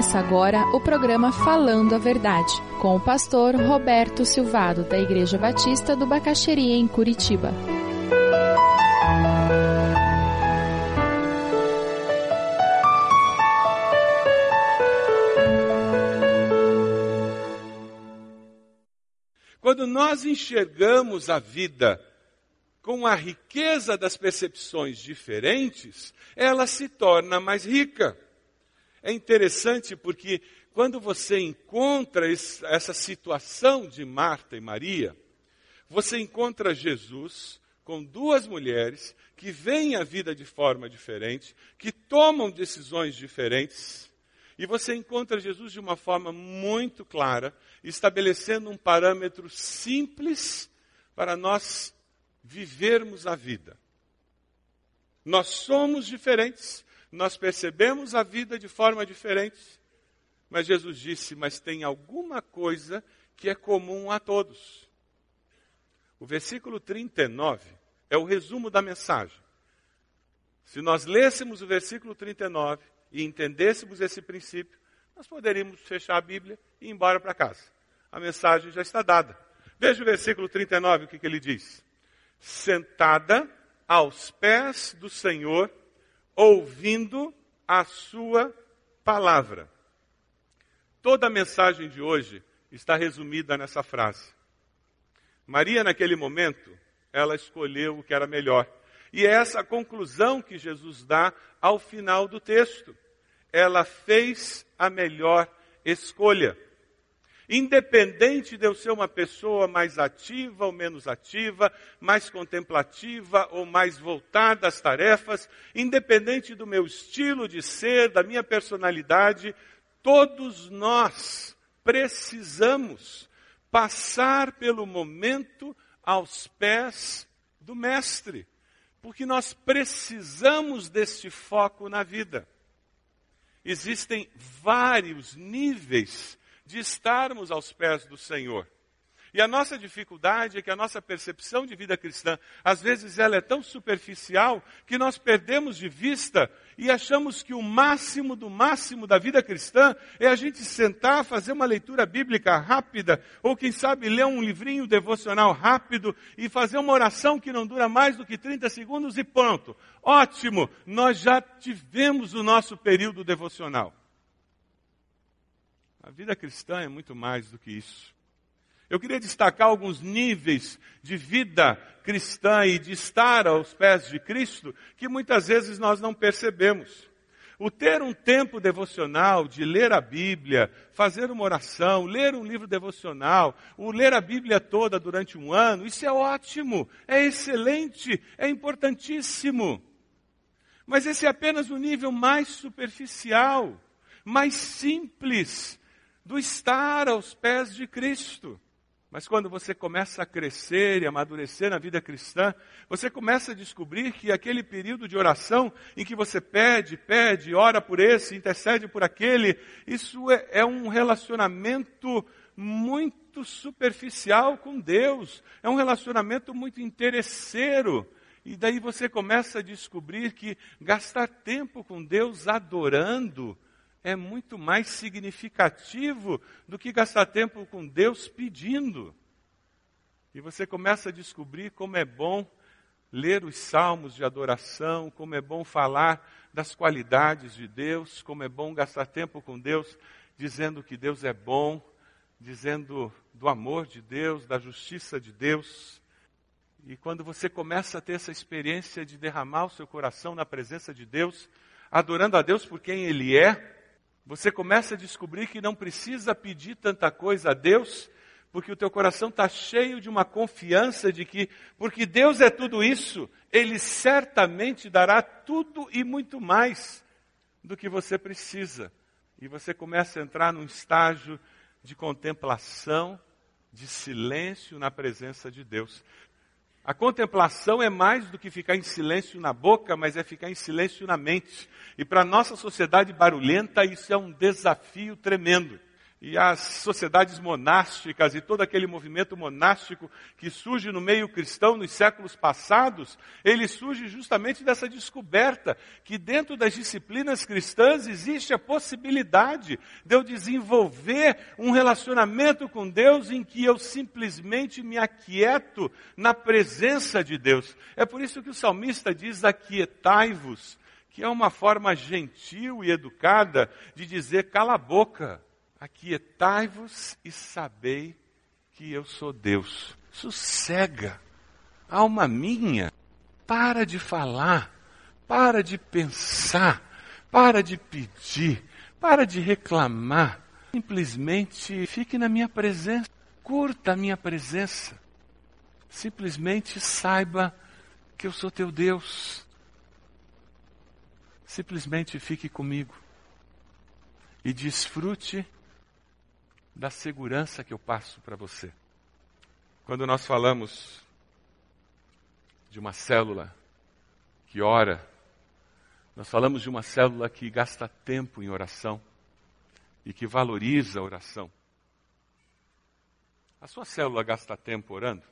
Começa agora o programa Falando a Verdade, com o pastor Roberto Silvado, da Igreja Batista do Bacaxeria, em Curitiba. Quando nós enxergamos a vida com a riqueza das percepções diferentes, ela se torna mais rica. É interessante porque quando você encontra essa situação de Marta e Maria, você encontra Jesus com duas mulheres que veem a vida de forma diferente, que tomam decisões diferentes, e você encontra Jesus de uma forma muito clara, estabelecendo um parâmetro simples para nós vivermos a vida. Nós somos diferentes, nós percebemos a vida de forma diferente, mas Jesus disse: Mas tem alguma coisa que é comum a todos. O versículo 39 é o resumo da mensagem. Se nós lêssemos o versículo 39 e entendêssemos esse princípio, nós poderíamos fechar a Bíblia e ir embora para casa. A mensagem já está dada. Veja o versículo 39, o que, que ele diz. Sentada aos pés do Senhor, ouvindo a sua palavra. Toda a mensagem de hoje está resumida nessa frase. Maria, naquele momento, ela escolheu o que era melhor. E é essa conclusão que Jesus dá ao final do texto. Ela fez a melhor escolha. Independente de eu ser uma pessoa mais ativa ou menos ativa, mais contemplativa ou mais voltada às tarefas, independente do meu estilo de ser, da minha personalidade, todos nós precisamos passar pelo momento aos pés do Mestre, porque nós precisamos deste foco na vida. Existem vários níveis de estarmos aos pés do Senhor. E a nossa dificuldade é que a nossa percepção de vida cristã, às vezes ela é tão superficial que nós perdemos de vista e achamos que o máximo do máximo da vida cristã é a gente sentar, fazer uma leitura bíblica rápida, ou quem sabe ler um livrinho devocional rápido e fazer uma oração que não dura mais do que 30 segundos e pronto. Ótimo, nós já tivemos o nosso período devocional. A vida cristã é muito mais do que isso. Eu queria destacar alguns níveis de vida cristã e de estar aos pés de Cristo que muitas vezes nós não percebemos. O ter um tempo devocional, de ler a Bíblia, fazer uma oração, ler um livro devocional, o ler a Bíblia toda durante um ano, isso é ótimo, é excelente, é importantíssimo. Mas esse é apenas o nível mais superficial, mais simples do estar aos pés de Cristo. Mas quando você começa a crescer e amadurecer na vida cristã, você começa a descobrir que aquele período de oração em que você pede, pede, ora por esse, intercede por aquele, isso é, é um relacionamento muito superficial com Deus, é um relacionamento muito interesseiro. E daí você começa a descobrir que gastar tempo com Deus adorando, é muito mais significativo do que gastar tempo com Deus pedindo. E você começa a descobrir como é bom ler os salmos de adoração, como é bom falar das qualidades de Deus, como é bom gastar tempo com Deus, dizendo que Deus é bom, dizendo do amor de Deus, da justiça de Deus. E quando você começa a ter essa experiência de derramar o seu coração na presença de Deus, adorando a Deus por quem Ele é, você começa a descobrir que não precisa pedir tanta coisa a Deus, porque o teu coração está cheio de uma confiança de que, porque Deus é tudo isso, Ele certamente dará tudo e muito mais do que você precisa. E você começa a entrar num estágio de contemplação, de silêncio na presença de Deus. A contemplação é mais do que ficar em silêncio na boca, mas é ficar em silêncio na mente. E para a nossa sociedade barulhenta, isso é um desafio tremendo. E as sociedades monásticas e todo aquele movimento monástico que surge no meio cristão nos séculos passados, ele surge justamente dessa descoberta que dentro das disciplinas cristãs existe a possibilidade de eu desenvolver um relacionamento com Deus em que eu simplesmente me aquieto na presença de Deus. É por isso que o salmista diz: aquietai-vos, que é uma forma gentil e educada de dizer cala a boca Aquietai-vos e sabei que eu sou Deus. Sossega, alma minha, para de falar, para de pensar, para de pedir, para de reclamar. Simplesmente fique na minha presença, curta a minha presença. Simplesmente saiba que eu sou teu Deus. Simplesmente fique comigo e desfrute da segurança que eu passo para você. Quando nós falamos de uma célula que ora, nós falamos de uma célula que gasta tempo em oração e que valoriza a oração. A sua célula gasta tempo orando?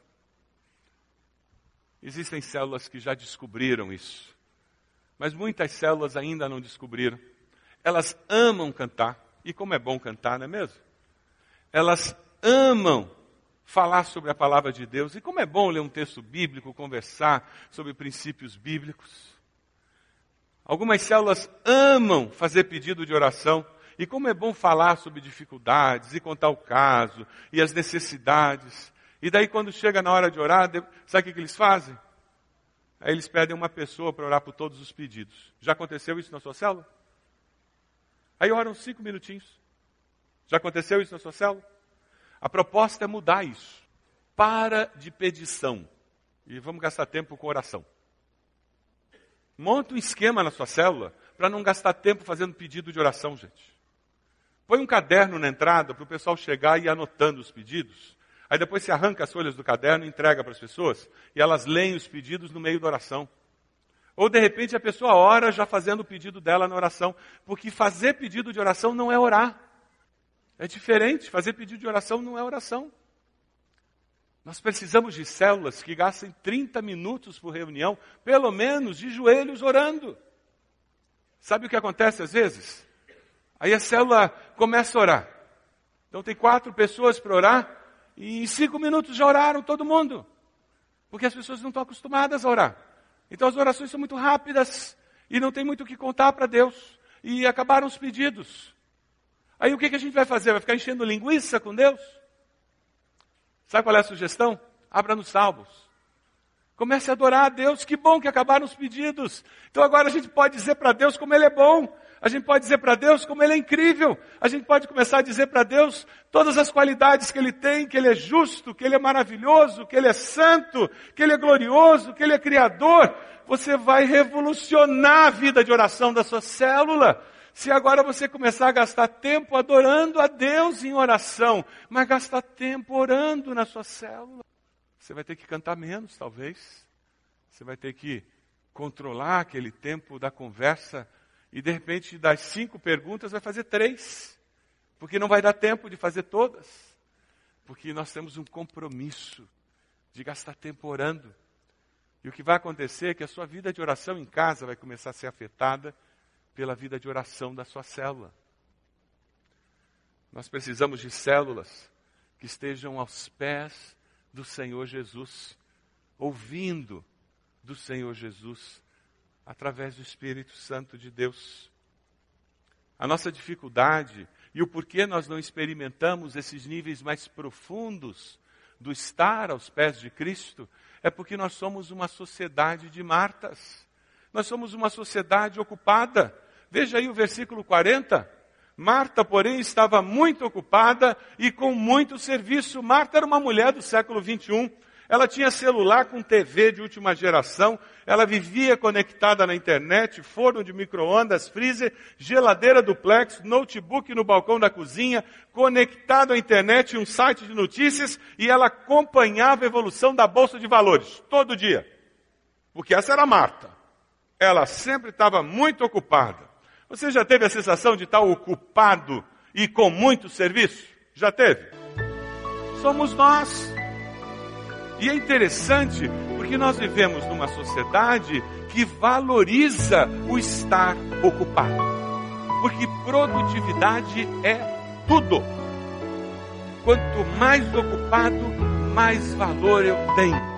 Existem células que já descobriram isso, mas muitas células ainda não descobriram. Elas amam cantar, e como é bom cantar, não é mesmo? Elas amam falar sobre a palavra de Deus. E como é bom ler um texto bíblico, conversar sobre princípios bíblicos. Algumas células amam fazer pedido de oração. E como é bom falar sobre dificuldades e contar o caso e as necessidades. E daí, quando chega na hora de orar, sabe o que eles fazem? Aí eles pedem uma pessoa para orar por todos os pedidos. Já aconteceu isso na sua célula? Aí oram cinco minutinhos. Já aconteceu isso na sua célula? A proposta é mudar isso. Para de pedição. E vamos gastar tempo com oração. Monta um esquema na sua célula para não gastar tempo fazendo pedido de oração, gente. Põe um caderno na entrada para o pessoal chegar e ir anotando os pedidos. Aí depois você arranca as folhas do caderno e entrega para as pessoas. E elas leem os pedidos no meio da oração. Ou de repente a pessoa ora já fazendo o pedido dela na oração. Porque fazer pedido de oração não é orar. É diferente, fazer pedido de oração não é oração. Nós precisamos de células que gastem 30 minutos por reunião, pelo menos de joelhos orando. Sabe o que acontece às vezes? Aí a célula começa a orar. Então tem quatro pessoas para orar, e em cinco minutos já oraram todo mundo. Porque as pessoas não estão acostumadas a orar. Então as orações são muito rápidas e não tem muito o que contar para Deus. E acabaram os pedidos. Aí o que, que a gente vai fazer? Vai ficar enchendo linguiça com Deus? Sabe qual é a sugestão? Abra nos salmos. Comece a adorar a Deus. Que bom que acabaram os pedidos. Então agora a gente pode dizer para Deus como Ele é bom. A gente pode dizer para Deus como Ele é incrível. A gente pode começar a dizer para Deus todas as qualidades que Ele tem, que Ele é justo, que Ele é maravilhoso, que Ele é santo, que Ele é glorioso, que Ele é criador. Você vai revolucionar a vida de oração da sua célula. Se agora você começar a gastar tempo adorando a Deus em oração, mas gastar tempo orando na sua célula, você vai ter que cantar menos, talvez. Você vai ter que controlar aquele tempo da conversa e de repente das cinco perguntas vai fazer três, porque não vai dar tempo de fazer todas, porque nós temos um compromisso de gastar tempo orando. E o que vai acontecer é que a sua vida de oração em casa vai começar a ser afetada pela vida de oração da sua célula. Nós precisamos de células que estejam aos pés do Senhor Jesus, ouvindo do Senhor Jesus, através do Espírito Santo de Deus. A nossa dificuldade e o porquê nós não experimentamos esses níveis mais profundos do estar aos pés de Cristo é porque nós somos uma sociedade de Martas. Nós somos uma sociedade ocupada. Veja aí o versículo 40. Marta, porém, estava muito ocupada e com muito serviço. Marta era uma mulher do século 21. Ela tinha celular com TV de última geração, ela vivia conectada na internet, forno de micro-ondas, freezer, geladeira duplex, notebook no balcão da cozinha, conectado à internet e um site de notícias, e ela acompanhava a evolução da bolsa de valores, todo dia. Porque essa era Marta. Ela sempre estava muito ocupada. Você já teve a sensação de estar ocupado e com muito serviço? Já teve? Somos nós. E é interessante porque nós vivemos numa sociedade que valoriza o estar ocupado. Porque produtividade é tudo. Quanto mais ocupado, mais valor eu tenho.